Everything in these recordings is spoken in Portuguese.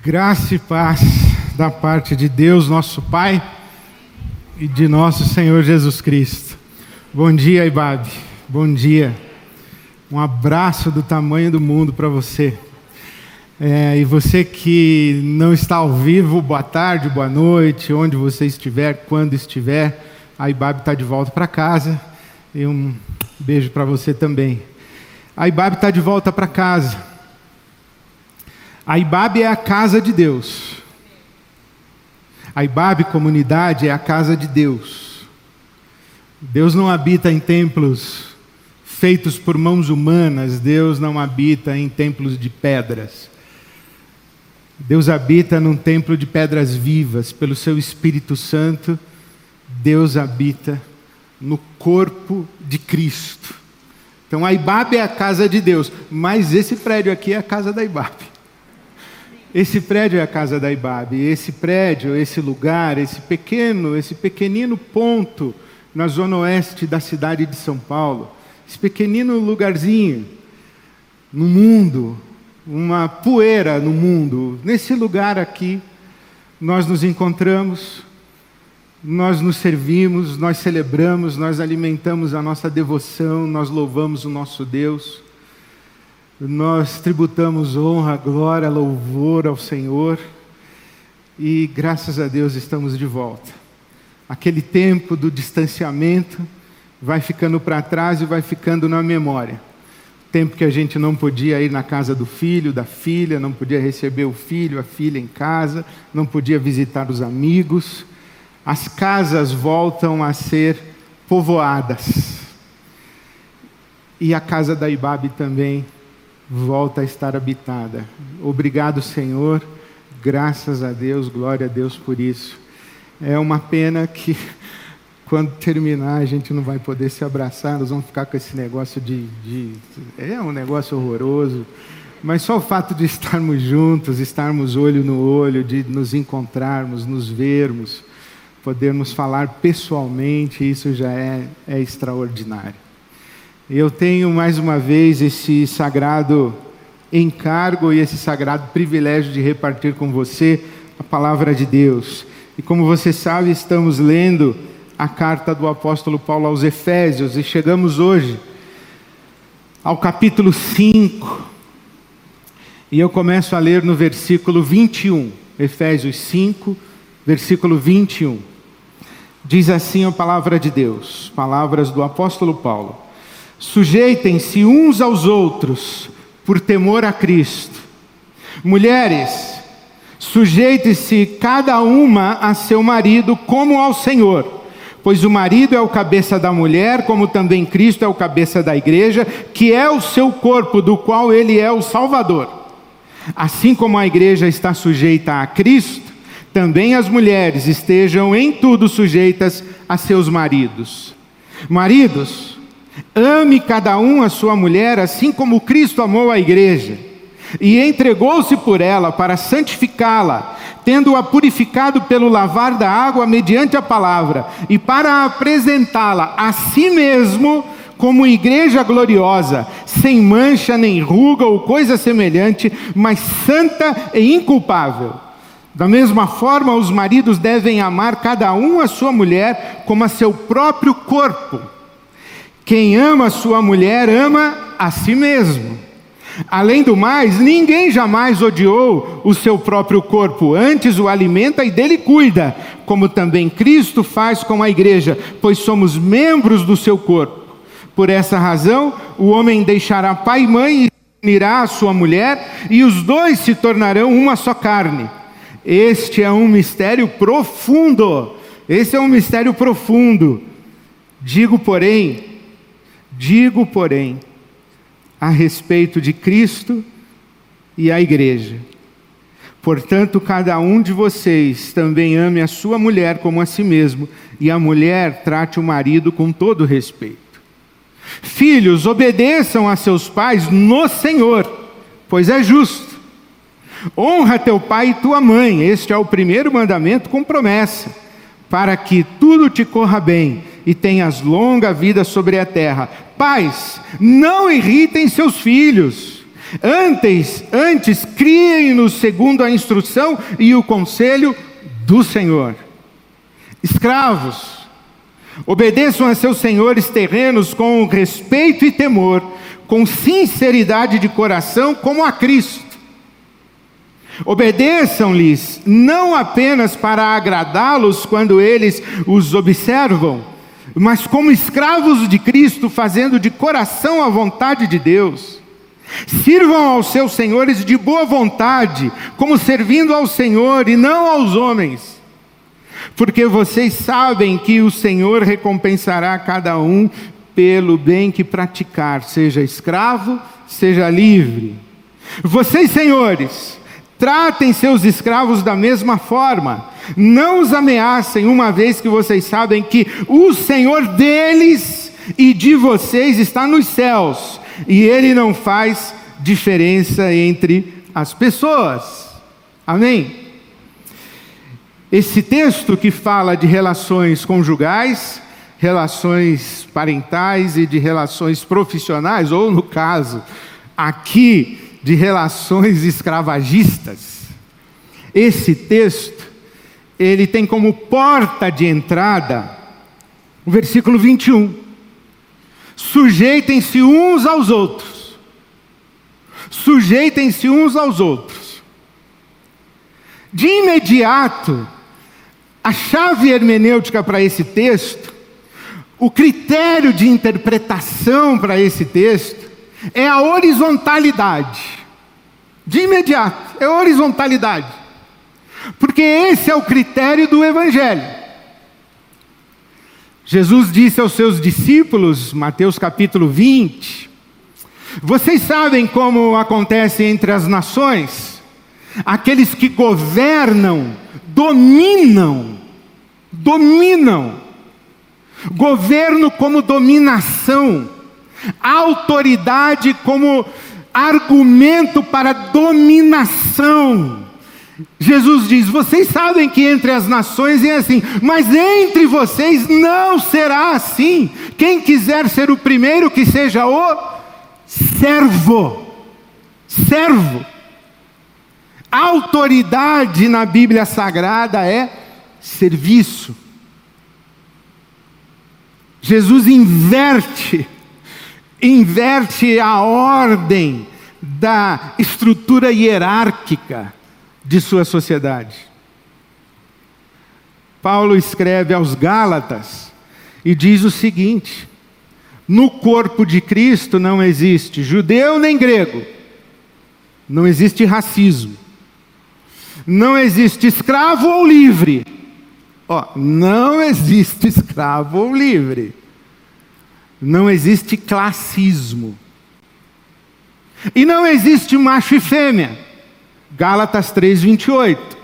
Graça e paz da parte de Deus, nosso Pai, e de nosso Senhor Jesus Cristo. Bom dia, Ibabe. Bom dia. Um abraço do tamanho do mundo para você. É, e você que não está ao vivo, boa tarde, boa noite, onde você estiver, quando estiver. A Ibabe está de volta para casa. E um beijo para você também. A Ibabe está de volta para casa. A é a casa de Deus. A comunidade é a casa de Deus. Deus não habita em templos feitos por mãos humanas, Deus não habita em templos de pedras. Deus habita num templo de pedras vivas, pelo seu Espírito Santo, Deus habita no corpo de Cristo. Então a é a casa de Deus, mas esse prédio aqui é a casa da Ibabe. Esse prédio é a casa da Ibabe. Esse prédio, esse lugar, esse pequeno, esse pequenino ponto na zona oeste da cidade de São Paulo, esse pequenino lugarzinho no mundo, uma poeira no mundo, nesse lugar aqui, nós nos encontramos, nós nos servimos, nós celebramos, nós alimentamos a nossa devoção, nós louvamos o nosso Deus nós tributamos honra, glória, louvor ao Senhor e graças a Deus estamos de volta. Aquele tempo do distanciamento vai ficando para trás e vai ficando na memória. Tempo que a gente não podia ir na casa do filho, da filha, não podia receber o filho, a filha em casa, não podia visitar os amigos. As casas voltam a ser povoadas. E a casa da Ibabe também volta a estar habitada. Obrigado, Senhor. Graças a Deus, glória a Deus por isso. É uma pena que quando terminar a gente não vai poder se abraçar, nós vamos ficar com esse negócio de, de, é um negócio horroroso. Mas só o fato de estarmos juntos, estarmos olho no olho, de nos encontrarmos, nos vermos, podermos falar pessoalmente, isso já é, é extraordinário. Eu tenho mais uma vez esse sagrado encargo e esse sagrado privilégio de repartir com você a palavra de Deus. E como você sabe, estamos lendo a carta do apóstolo Paulo aos Efésios e chegamos hoje ao capítulo 5. E eu começo a ler no versículo 21, Efésios 5, versículo 21. Diz assim a palavra de Deus, palavras do apóstolo Paulo. Sujeitem-se uns aos outros por temor a Cristo. Mulheres, sujeite-se cada uma a seu marido como ao Senhor, pois o marido é o cabeça da mulher, como também Cristo é o cabeça da igreja, que é o seu corpo, do qual ele é o Salvador. Assim como a igreja está sujeita a Cristo, também as mulheres estejam em tudo sujeitas a seus maridos. Maridos, Ame cada um a sua mulher, assim como Cristo amou a igreja e entregou-se por ela para santificá-la, tendo-a purificado pelo lavar da água mediante a palavra, e para apresentá-la a si mesmo como igreja gloriosa, sem mancha nem ruga ou coisa semelhante, mas santa e inculpável. Da mesma forma, os maridos devem amar cada um a sua mulher como a seu próprio corpo. Quem ama sua mulher ama a si mesmo. Além do mais, ninguém jamais odiou o seu próprio corpo, antes o alimenta e dele cuida, como também Cristo faz com a igreja, pois somos membros do seu corpo. Por essa razão, o homem deixará pai e mãe e unirá a sua mulher, e os dois se tornarão uma só carne. Este é um mistério profundo. Esse é um mistério profundo. Digo, porém, Digo, porém, a respeito de Cristo e a igreja. Portanto, cada um de vocês também ame a sua mulher como a si mesmo, e a mulher trate o marido com todo respeito. Filhos, obedeçam a seus pais no Senhor, pois é justo. Honra teu pai e tua mãe, este é o primeiro mandamento com promessa, para que tudo te corra bem e tenhas longa vida sobre a terra. Pais, não irritem seus filhos, Antes, antes criem-nos segundo a instrução e o conselho do Senhor. Escravos, obedeçam a seus senhores terrenos com respeito e temor, com sinceridade de coração, como a Cristo. Obedeçam-lhes não apenas para agradá-los quando eles os observam, mas como escravos de Cristo, fazendo de coração a vontade de Deus. Sirvam aos seus senhores de boa vontade, como servindo ao Senhor e não aos homens, porque vocês sabem que o Senhor recompensará cada um pelo bem que praticar, seja escravo, seja livre. Vocês, senhores, tratem seus escravos da mesma forma, não os ameacem, uma vez que vocês sabem que o Senhor deles e de vocês está nos céus e ele não faz diferença entre as pessoas. Amém? Esse texto que fala de relações conjugais, relações parentais e de relações profissionais, ou no caso, aqui, de relações escravagistas. Esse texto, ele tem como porta de entrada o versículo 21 Sujeitem-se uns aos outros. Sujeitem-se uns aos outros. De imediato, a chave hermenêutica para esse texto, o critério de interpretação para esse texto, é a horizontalidade. De imediato, é horizontalidade. Porque esse é o critério do Evangelho. Jesus disse aos seus discípulos, Mateus capítulo 20: Vocês sabem como acontece entre as nações? Aqueles que governam, dominam, dominam. Governo como dominação, autoridade como argumento para dominação. Jesus diz: Vocês sabem que entre as nações é assim, mas entre vocês não será assim. Quem quiser ser o primeiro, que seja o servo. Servo. Autoridade na Bíblia Sagrada é serviço. Jesus inverte, inverte a ordem da estrutura hierárquica de sua sociedade. Paulo escreve aos Gálatas e diz o seguinte: no corpo de Cristo não existe judeu nem grego, não existe racismo, não existe escravo ou livre. Ó, não existe escravo ou livre. Não existe classismo. E não existe macho e fêmea. Gálatas 3:28.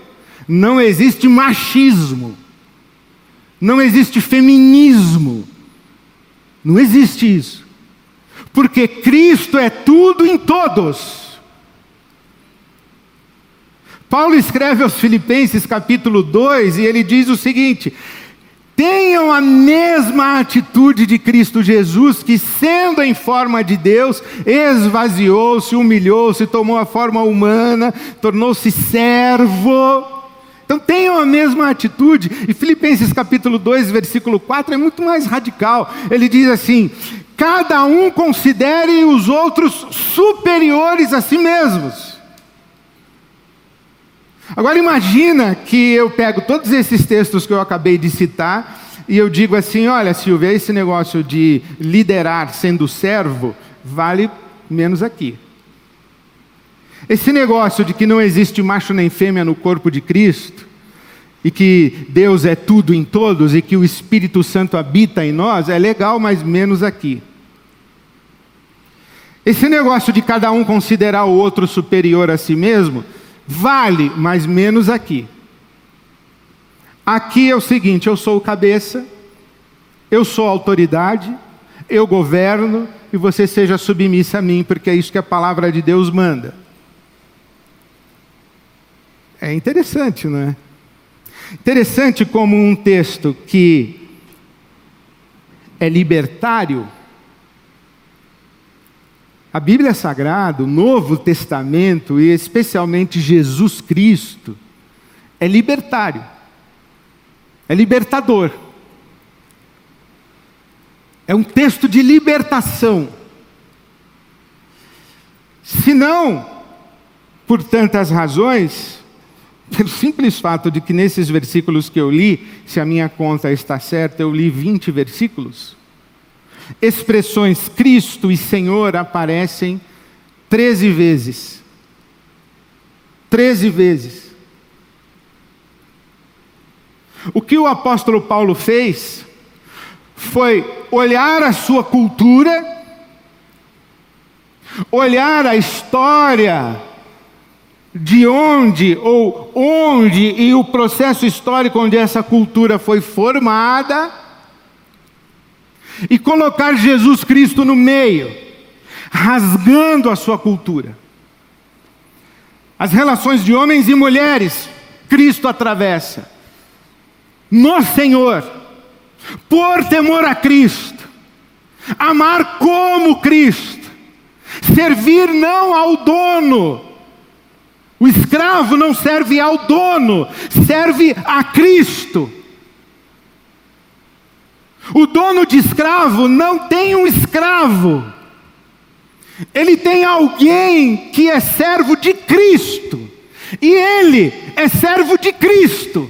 Não existe machismo. Não existe feminismo. Não existe isso. Porque Cristo é tudo em todos. Paulo escreve aos Filipenses capítulo 2 e ele diz o seguinte: Tenham a mesma atitude de Cristo Jesus, que, sendo em forma de Deus, esvaziou-se, humilhou-se, tomou a forma humana, tornou-se servo. Então tenham a mesma atitude. E Filipenses capítulo 2, versículo 4 é muito mais radical. Ele diz assim: cada um considere os outros superiores a si mesmos. Agora imagina que eu pego todos esses textos que eu acabei de citar e eu digo assim: olha, Silvia, esse negócio de liderar sendo servo vale menos aqui. Esse negócio de que não existe macho nem fêmea no corpo de Cristo, e que Deus é tudo em todos e que o Espírito Santo habita em nós, é legal, mas menos aqui. Esse negócio de cada um considerar o outro superior a si mesmo, Vale, mas menos aqui. Aqui é o seguinte: eu sou o cabeça, eu sou autoridade, eu governo e você seja submissa a mim, porque é isso que a palavra de Deus manda. É interessante, não é? Interessante como um texto que é libertário, A Bíblia Sagrada, o Novo Testamento e especialmente Jesus Cristo, é libertário, é libertador. É um texto de libertação. Se não, por tantas razões, pelo simples fato de que nesses versículos que eu li, se a minha conta está certa, eu li 20 versículos. Expressões Cristo e Senhor aparecem 13 vezes. 13 vezes. O que o apóstolo Paulo fez foi olhar a sua cultura, olhar a história de onde ou onde e o processo histórico onde essa cultura foi formada e colocar Jesus Cristo no meio, rasgando a sua cultura. As relações de homens e mulheres, Cristo atravessa. No Senhor, por temor a Cristo, amar como Cristo, servir não ao dono, o escravo não serve ao dono, serve a Cristo. O dono de escravo não tem um escravo, ele tem alguém que é servo de Cristo, e ele é servo de Cristo,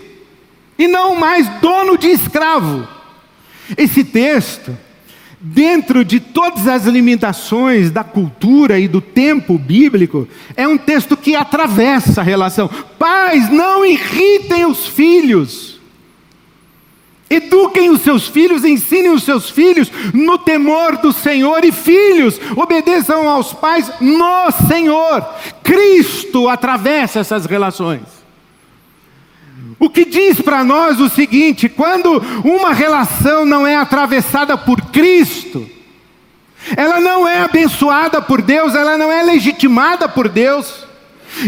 e não mais dono de escravo. Esse texto dentro de todas as limitações da cultura e do tempo bíblico, é um texto que atravessa a relação. Pais, não irritem os filhos. Eduquem os seus filhos, ensinem os seus filhos no temor do Senhor e filhos, obedeçam aos pais no Senhor. Cristo atravessa essas relações. O que diz para nós o seguinte: quando uma relação não é atravessada por Cristo, ela não é abençoada por Deus, ela não é legitimada por Deus.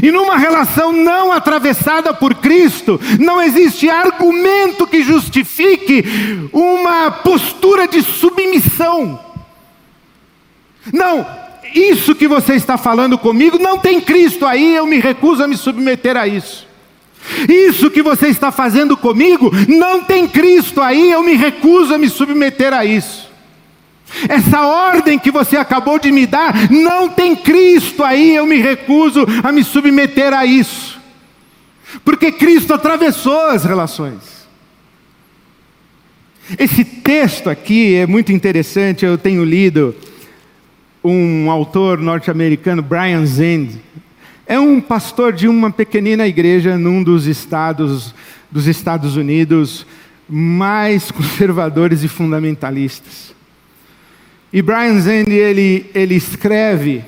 E numa relação não atravessada por Cristo, não existe argumento que justifique uma postura de submissão. Não, isso que você está falando comigo não tem Cristo aí, eu me recuso a me submeter a isso. Isso que você está fazendo comigo não tem Cristo aí, eu me recuso a me submeter a isso. Essa ordem que você acabou de me dar não tem Cristo aí, eu me recuso a me submeter a isso. Porque Cristo atravessou as relações. Esse texto aqui é muito interessante, eu tenho lido um autor norte-americano, Brian Zend, é um pastor de uma pequenina igreja num dos estados dos Estados Unidos mais conservadores e fundamentalistas. E Brian Zend ele, ele escreve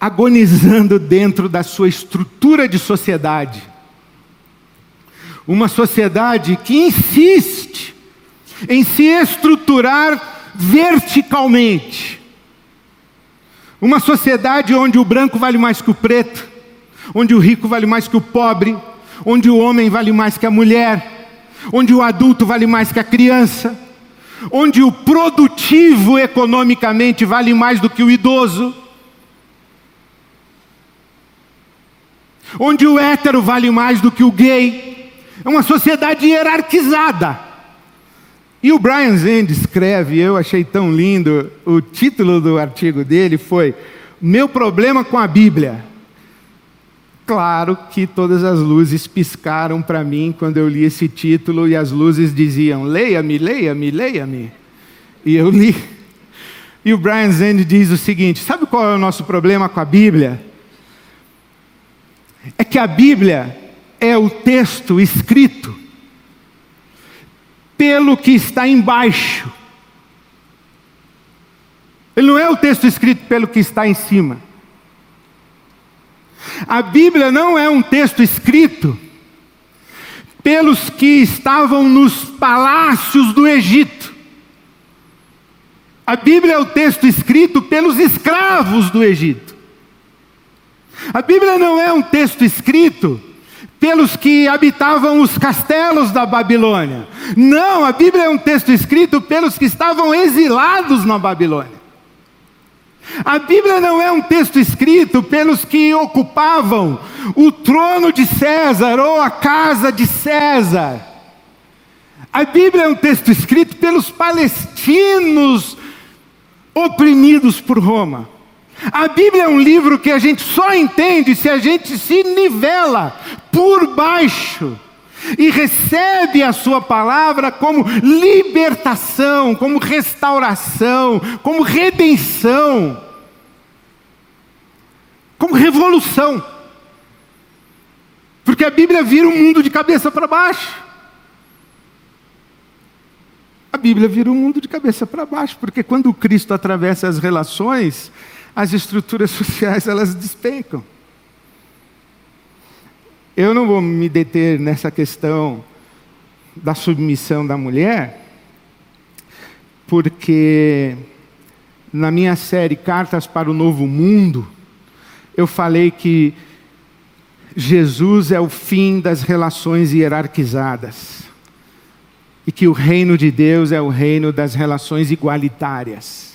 agonizando dentro da sua estrutura de sociedade. Uma sociedade que insiste em se estruturar verticalmente uma sociedade onde o branco vale mais que o preto, onde o rico vale mais que o pobre, onde o homem vale mais que a mulher, onde o adulto vale mais que a criança, onde o produtivo economicamente vale mais do que o idoso, onde o hétero vale mais do que o gay. É uma sociedade hierarquizada. E o Brian Zend escreve, eu achei tão lindo, o título do artigo dele foi Meu problema com a Bíblia. Claro que todas as luzes piscaram para mim quando eu li esse título e as luzes diziam: leia-me, leia-me, leia-me. E eu li. E o Brian Zend diz o seguinte: sabe qual é o nosso problema com a Bíblia? É que a Bíblia é o texto escrito pelo que está embaixo. Ele não é o texto escrito pelo que está em cima. A Bíblia não é um texto escrito pelos que estavam nos palácios do Egito. A Bíblia é o texto escrito pelos escravos do Egito. A Bíblia não é um texto escrito pelos que habitavam os castelos da Babilônia. Não, a Bíblia é um texto escrito pelos que estavam exilados na Babilônia. A Bíblia não é um texto escrito pelos que ocupavam o trono de César ou a casa de César. A Bíblia é um texto escrito pelos palestinos oprimidos por Roma. A Bíblia é um livro que a gente só entende se a gente se nivela por baixo e recebe a Sua palavra como libertação, como restauração, como redenção, como revolução. Porque a Bíblia vira o mundo de cabeça para baixo. A Bíblia vira o mundo de cabeça para baixo, porque quando Cristo atravessa as relações, as estruturas sociais elas despencam. Eu não vou me deter nessa questão da submissão da mulher, porque na minha série Cartas para o Novo Mundo, eu falei que Jesus é o fim das relações hierarquizadas e que o reino de Deus é o reino das relações igualitárias.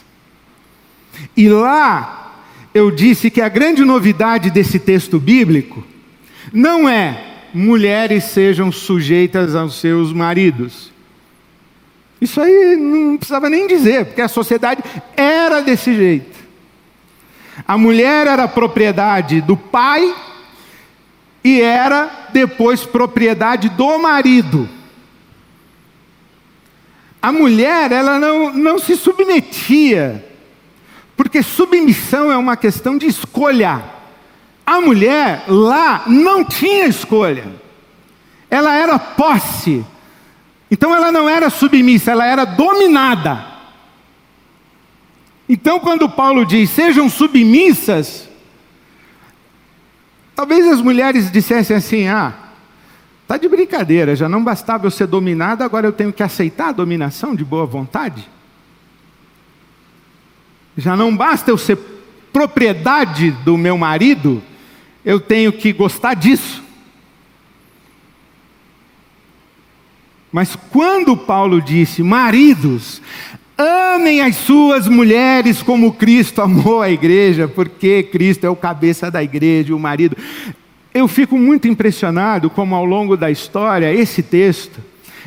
E lá eu disse que a grande novidade desse texto bíblico não é mulheres sejam sujeitas aos seus maridos. Isso aí não precisava nem dizer, porque a sociedade era desse jeito. A mulher era propriedade do pai e era depois propriedade do marido. A mulher, ela não, não se submetia, porque submissão é uma questão de escolha. A mulher lá não tinha escolha. Ela era posse. Então ela não era submissa, ela era dominada. Então quando Paulo diz: "Sejam submissas", talvez as mulheres dissessem assim: "Ah, tá de brincadeira, já não bastava eu ser dominada, agora eu tenho que aceitar a dominação de boa vontade?" Já não basta eu ser propriedade do meu marido, eu tenho que gostar disso. Mas quando Paulo disse, maridos, amem as suas mulheres como Cristo amou a igreja, porque Cristo é o cabeça da igreja, o marido. Eu fico muito impressionado como ao longo da história esse texto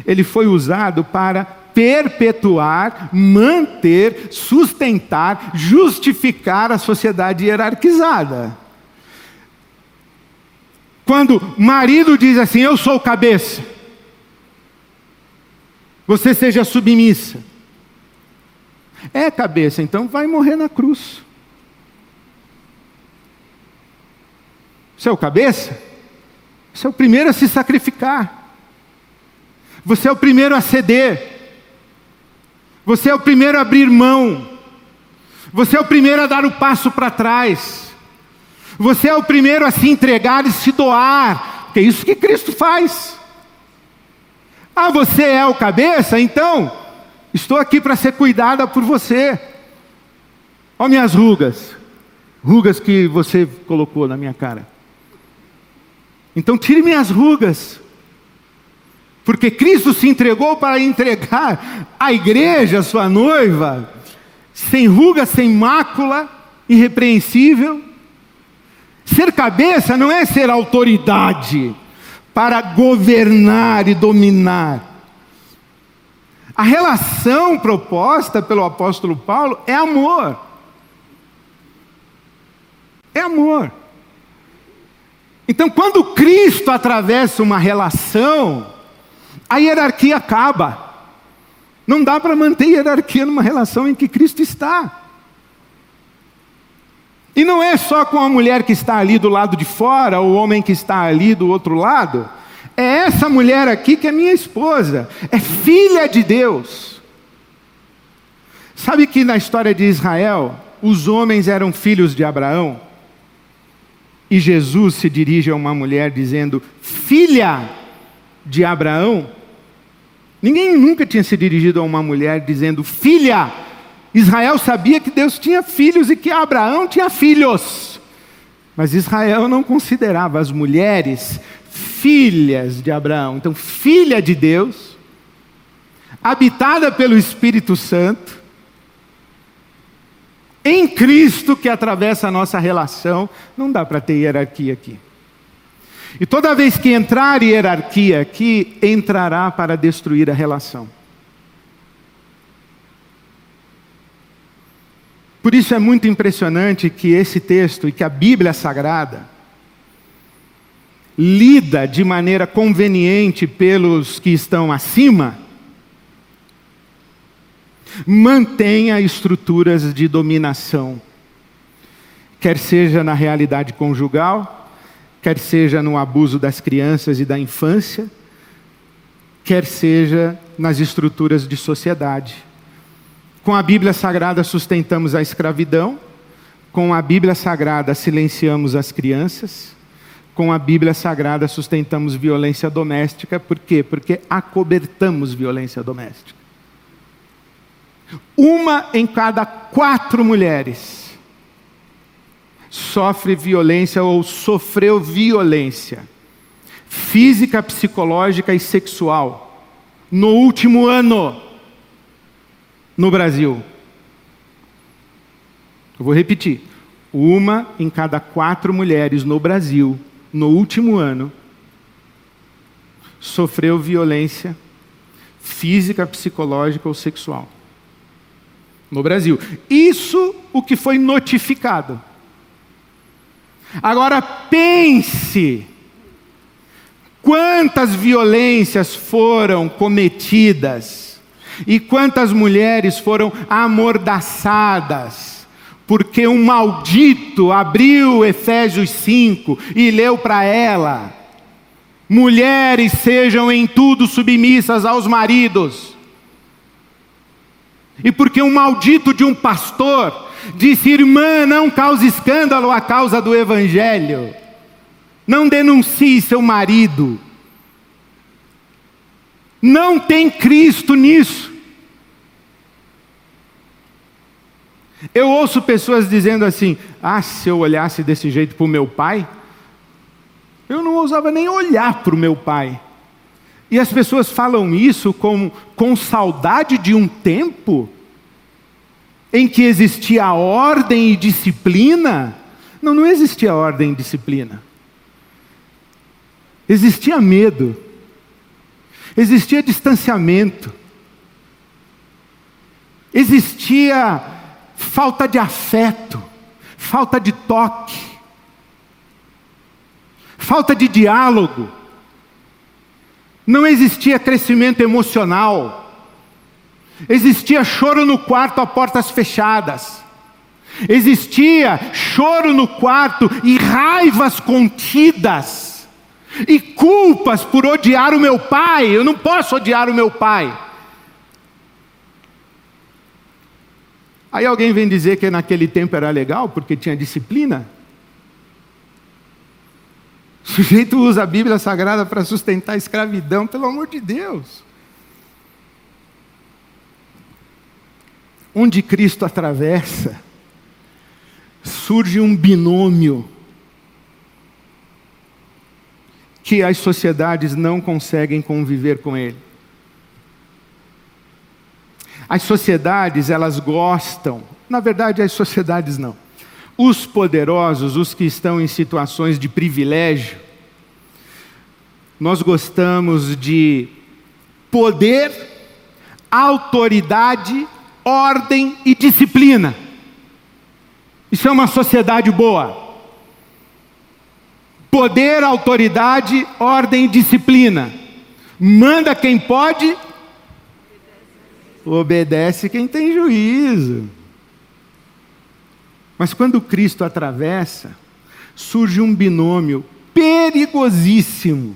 ele foi usado para perpetuar, manter, sustentar, justificar a sociedade hierarquizada. Quando marido diz assim: Eu sou cabeça, você seja submissa. É cabeça, então vai morrer na cruz. Você é o cabeça? Você é o primeiro a se sacrificar. Você é o primeiro a ceder. Você é o primeiro a abrir mão. Você é o primeiro a dar o passo para trás. Você é o primeiro a se entregar e se doar, porque é isso que Cristo faz. Ah, você é o cabeça? Então, estou aqui para ser cuidada por você. Olha minhas rugas, rugas que você colocou na minha cara. Então, tire minhas rugas, porque Cristo se entregou para entregar a igreja, sua noiva, sem ruga, sem mácula, irrepreensível. Ser cabeça não é ser autoridade para governar e dominar. A relação proposta pelo apóstolo Paulo é amor. É amor. Então, quando Cristo atravessa uma relação, a hierarquia acaba. Não dá para manter hierarquia numa relação em que Cristo está. E não é só com a mulher que está ali do lado de fora, ou o homem que está ali do outro lado. É essa mulher aqui que é minha esposa, é filha de Deus. Sabe que na história de Israel, os homens eram filhos de Abraão? E Jesus se dirige a uma mulher dizendo: Filha de Abraão? Ninguém nunca tinha se dirigido a uma mulher dizendo: Filha Israel sabia que Deus tinha filhos e que Abraão tinha filhos. Mas Israel não considerava as mulheres filhas de Abraão. Então, filha de Deus, habitada pelo Espírito Santo, em Cristo que atravessa a nossa relação, não dá para ter hierarquia aqui. E toda vez que entrar hierarquia aqui, entrará para destruir a relação. Por isso é muito impressionante que esse texto e que a Bíblia Sagrada lida de maneira conveniente pelos que estão acima, mantenha estruturas de dominação, quer seja na realidade conjugal, quer seja no abuso das crianças e da infância, quer seja nas estruturas de sociedade. Com a Bíblia Sagrada sustentamos a escravidão, com a Bíblia Sagrada silenciamos as crianças, com a Bíblia Sagrada sustentamos violência doméstica, por quê? Porque acobertamos violência doméstica. Uma em cada quatro mulheres sofre violência ou sofreu violência física, psicológica e sexual no último ano no Brasil. Eu vou repetir. Uma em cada quatro mulheres no Brasil, no último ano, sofreu violência física, psicológica ou sexual. No Brasil. Isso o que foi notificado. Agora pense quantas violências foram cometidas e quantas mulheres foram amordaçadas, porque um maldito abriu Efésios 5 e leu para ela: mulheres sejam em tudo submissas aos maridos. E porque um maldito de um pastor disse: irmã, não cause escândalo a causa do evangelho, não denuncie seu marido. Não tem Cristo nisso. Eu ouço pessoas dizendo assim: ah, se eu olhasse desse jeito para o meu pai, eu não ousava nem olhar para o meu pai. E as pessoas falam isso com, com saudade de um tempo em que existia ordem e disciplina. Não, não existia ordem e disciplina. Existia medo. Existia distanciamento. Existia falta de afeto, falta de toque, falta de diálogo. Não existia crescimento emocional. Existia choro no quarto a portas fechadas. Existia choro no quarto e raivas contidas. E culpas por odiar o meu pai. Eu não posso odiar o meu pai. Aí alguém vem dizer que naquele tempo era legal porque tinha disciplina. O sujeito usa a Bíblia Sagrada para sustentar a escravidão, pelo amor de Deus. Onde Cristo atravessa, surge um binômio que as sociedades não conseguem conviver com ele. As sociedades, elas gostam, na verdade, as sociedades não. Os poderosos, os que estão em situações de privilégio, nós gostamos de poder, autoridade, ordem e disciplina. Isso é uma sociedade boa. Poder, autoridade, ordem e disciplina. Manda quem pode, obedece quem tem juízo. Mas quando Cristo atravessa, surge um binômio perigosíssimo: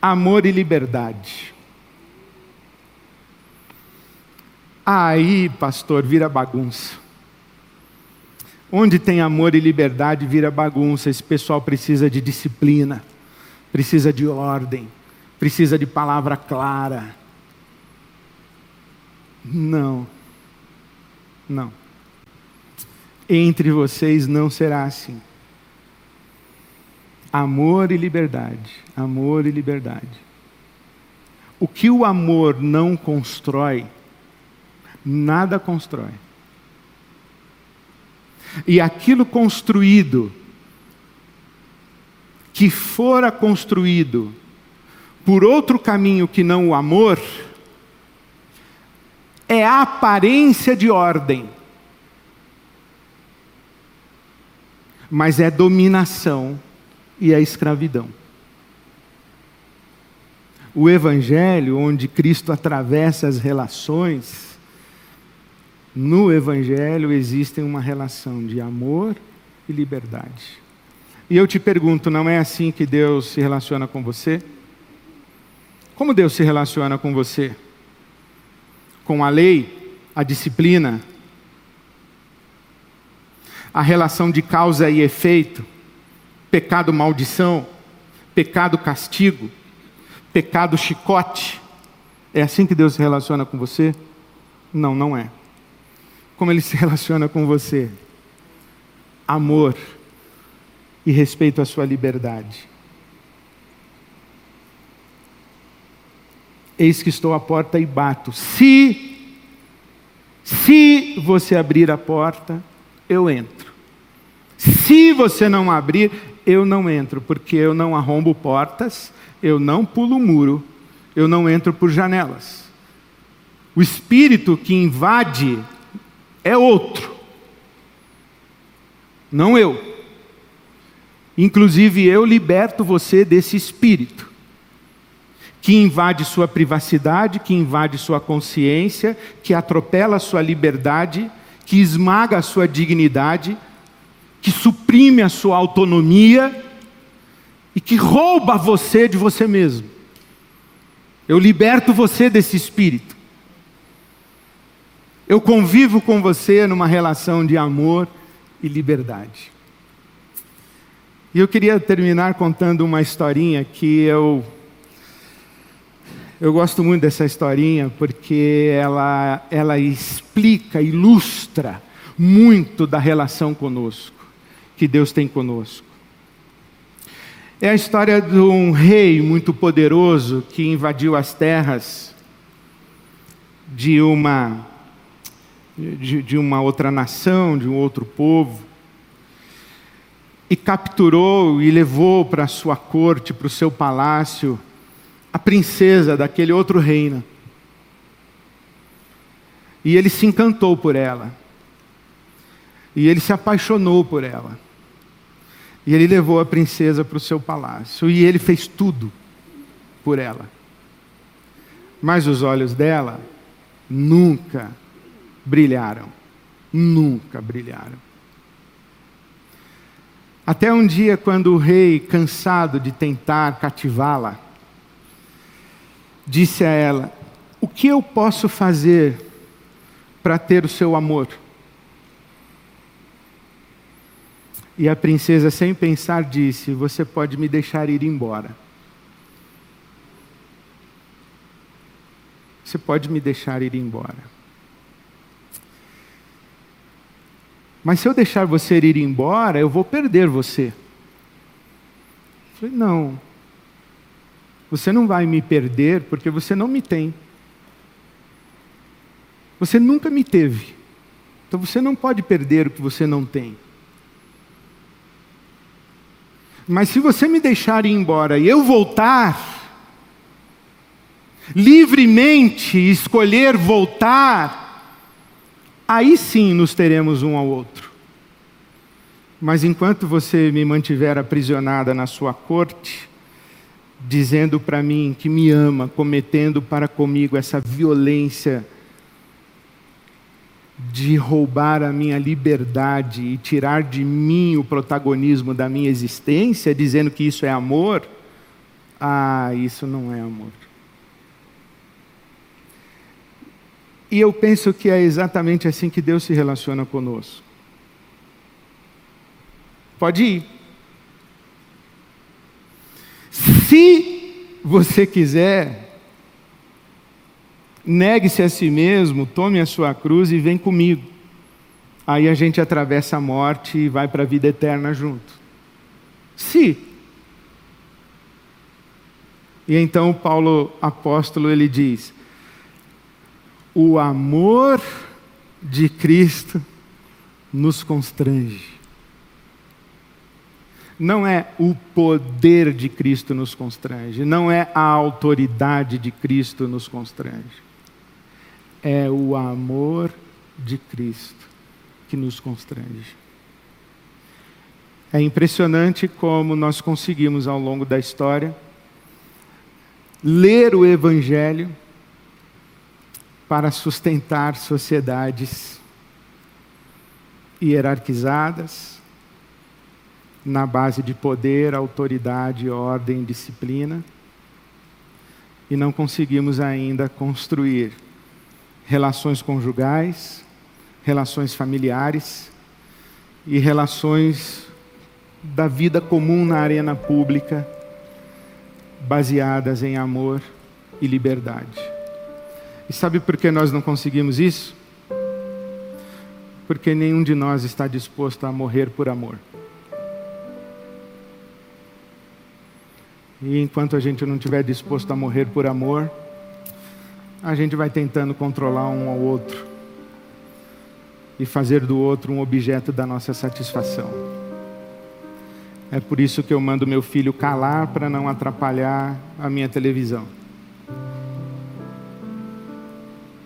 amor e liberdade. Aí, pastor, vira bagunça. Onde tem amor e liberdade, vira bagunça. Esse pessoal precisa de disciplina, precisa de ordem, precisa de palavra clara não. Não. Entre vocês não será assim. Amor e liberdade. Amor e liberdade. O que o amor não constrói, nada constrói. E aquilo construído, que fora construído por outro caminho que não o amor, é a aparência de ordem, mas é dominação e é escravidão. O Evangelho, onde Cristo atravessa as relações, no Evangelho existe uma relação de amor e liberdade. E eu te pergunto, não é assim que Deus se relaciona com você? Como Deus se relaciona com você? Com a lei, a disciplina, a relação de causa e efeito, pecado maldição, pecado castigo, pecado chicote. É assim que Deus se relaciona com você? Não, não é. Como Ele se relaciona com você? Amor e respeito à sua liberdade. Eis que estou à porta e bato. Se, se você abrir a porta, eu entro. Se você não abrir, eu não entro, porque eu não arrombo portas, eu não pulo muro, eu não entro por janelas. O espírito que invade é outro, não eu. Inclusive, eu liberto você desse espírito que invade sua privacidade, que invade sua consciência, que atropela sua liberdade, que esmaga a sua dignidade, que suprime a sua autonomia e que rouba você de você mesmo. Eu liberto você desse espírito. Eu convivo com você numa relação de amor e liberdade. E eu queria terminar contando uma historinha que eu eu gosto muito dessa historinha porque ela ela explica, ilustra muito da relação conosco que Deus tem conosco. É a história de um rei muito poderoso que invadiu as terras de uma, de, de uma outra nação, de um outro povo, e capturou e levou para sua corte, para o seu palácio, a princesa daquele outro reino. E ele se encantou por ela. E ele se apaixonou por ela. E ele levou a princesa para o seu palácio. E ele fez tudo por ela. Mas os olhos dela nunca brilharam. Nunca brilharam. Até um dia, quando o rei, cansado de tentar cativá-la, disse a ela: O que eu posso fazer para ter o seu amor? E a princesa, sem pensar, disse: Você pode me deixar ir embora. Você pode me deixar ir embora. Mas se eu deixar você ir embora, eu vou perder você. Eu falei, não. Você não vai me perder porque você não me tem. Você nunca me teve. Então você não pode perder o que você não tem. Mas se você me deixar ir embora e eu voltar, livremente escolher voltar, aí sim nos teremos um ao outro. Mas enquanto você me mantiver aprisionada na sua corte, dizendo para mim que me ama, cometendo para comigo essa violência, de roubar a minha liberdade e tirar de mim o protagonismo da minha existência, dizendo que isso é amor, ah, isso não é amor. E eu penso que é exatamente assim que Deus se relaciona conosco. Pode ir. Se você quiser, Negue-se a si mesmo, tome a sua cruz e vem comigo. Aí a gente atravessa a morte e vai para a vida eterna junto. Se. E então Paulo apóstolo ele diz: o amor de Cristo nos constrange. Não é o poder de Cristo nos constrange, não é a autoridade de Cristo nos constrange. É o amor de Cristo que nos constrange. É impressionante como nós conseguimos, ao longo da história, ler o Evangelho para sustentar sociedades hierarquizadas, na base de poder, autoridade, ordem, disciplina, e não conseguimos ainda construir relações conjugais, relações familiares e relações da vida comum na arena pública, baseadas em amor e liberdade. E sabe por que nós não conseguimos isso? Porque nenhum de nós está disposto a morrer por amor. E enquanto a gente não estiver disposto a morrer por amor, a gente vai tentando controlar um ao outro e fazer do outro um objeto da nossa satisfação. É por isso que eu mando meu filho calar para não atrapalhar a minha televisão.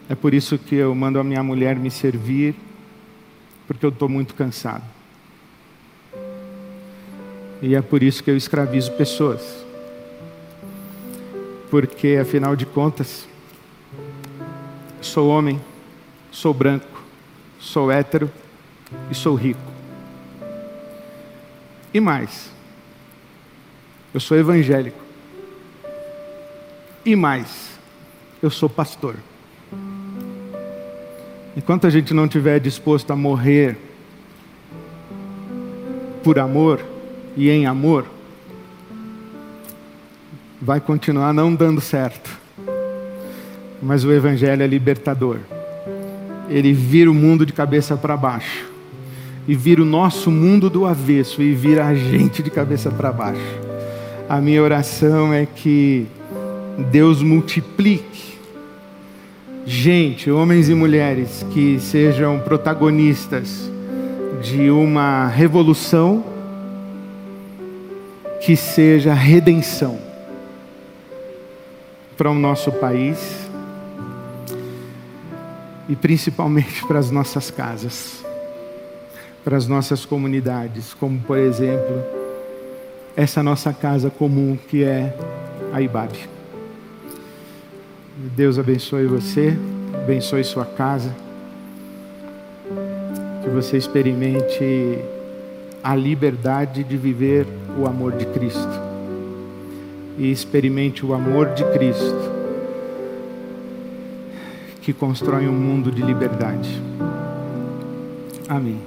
É por isso que eu mando a minha mulher me servir, porque eu estou muito cansado. E é por isso que eu escravizo pessoas porque afinal de contas, sou homem, sou branco, sou hétero e sou rico. E mais, eu sou evangélico. E mais, eu sou pastor. Enquanto a gente não estiver disposto a morrer por amor e em amor, vai continuar não dando certo. Mas o Evangelho é libertador. Ele vira o mundo de cabeça para baixo. E vira o nosso mundo do avesso e vira a gente de cabeça para baixo. A minha oração é que Deus multiplique gente, homens e mulheres, que sejam protagonistas de uma revolução que seja redenção para o nosso país e principalmente para as nossas casas, para as nossas comunidades, como por exemplo, essa nossa casa comum que é a IBAB. Deus abençoe você, abençoe sua casa, que você experimente a liberdade de viver o amor de Cristo e experimente o amor de Cristo, que constrói um mundo de liberdade. Amém.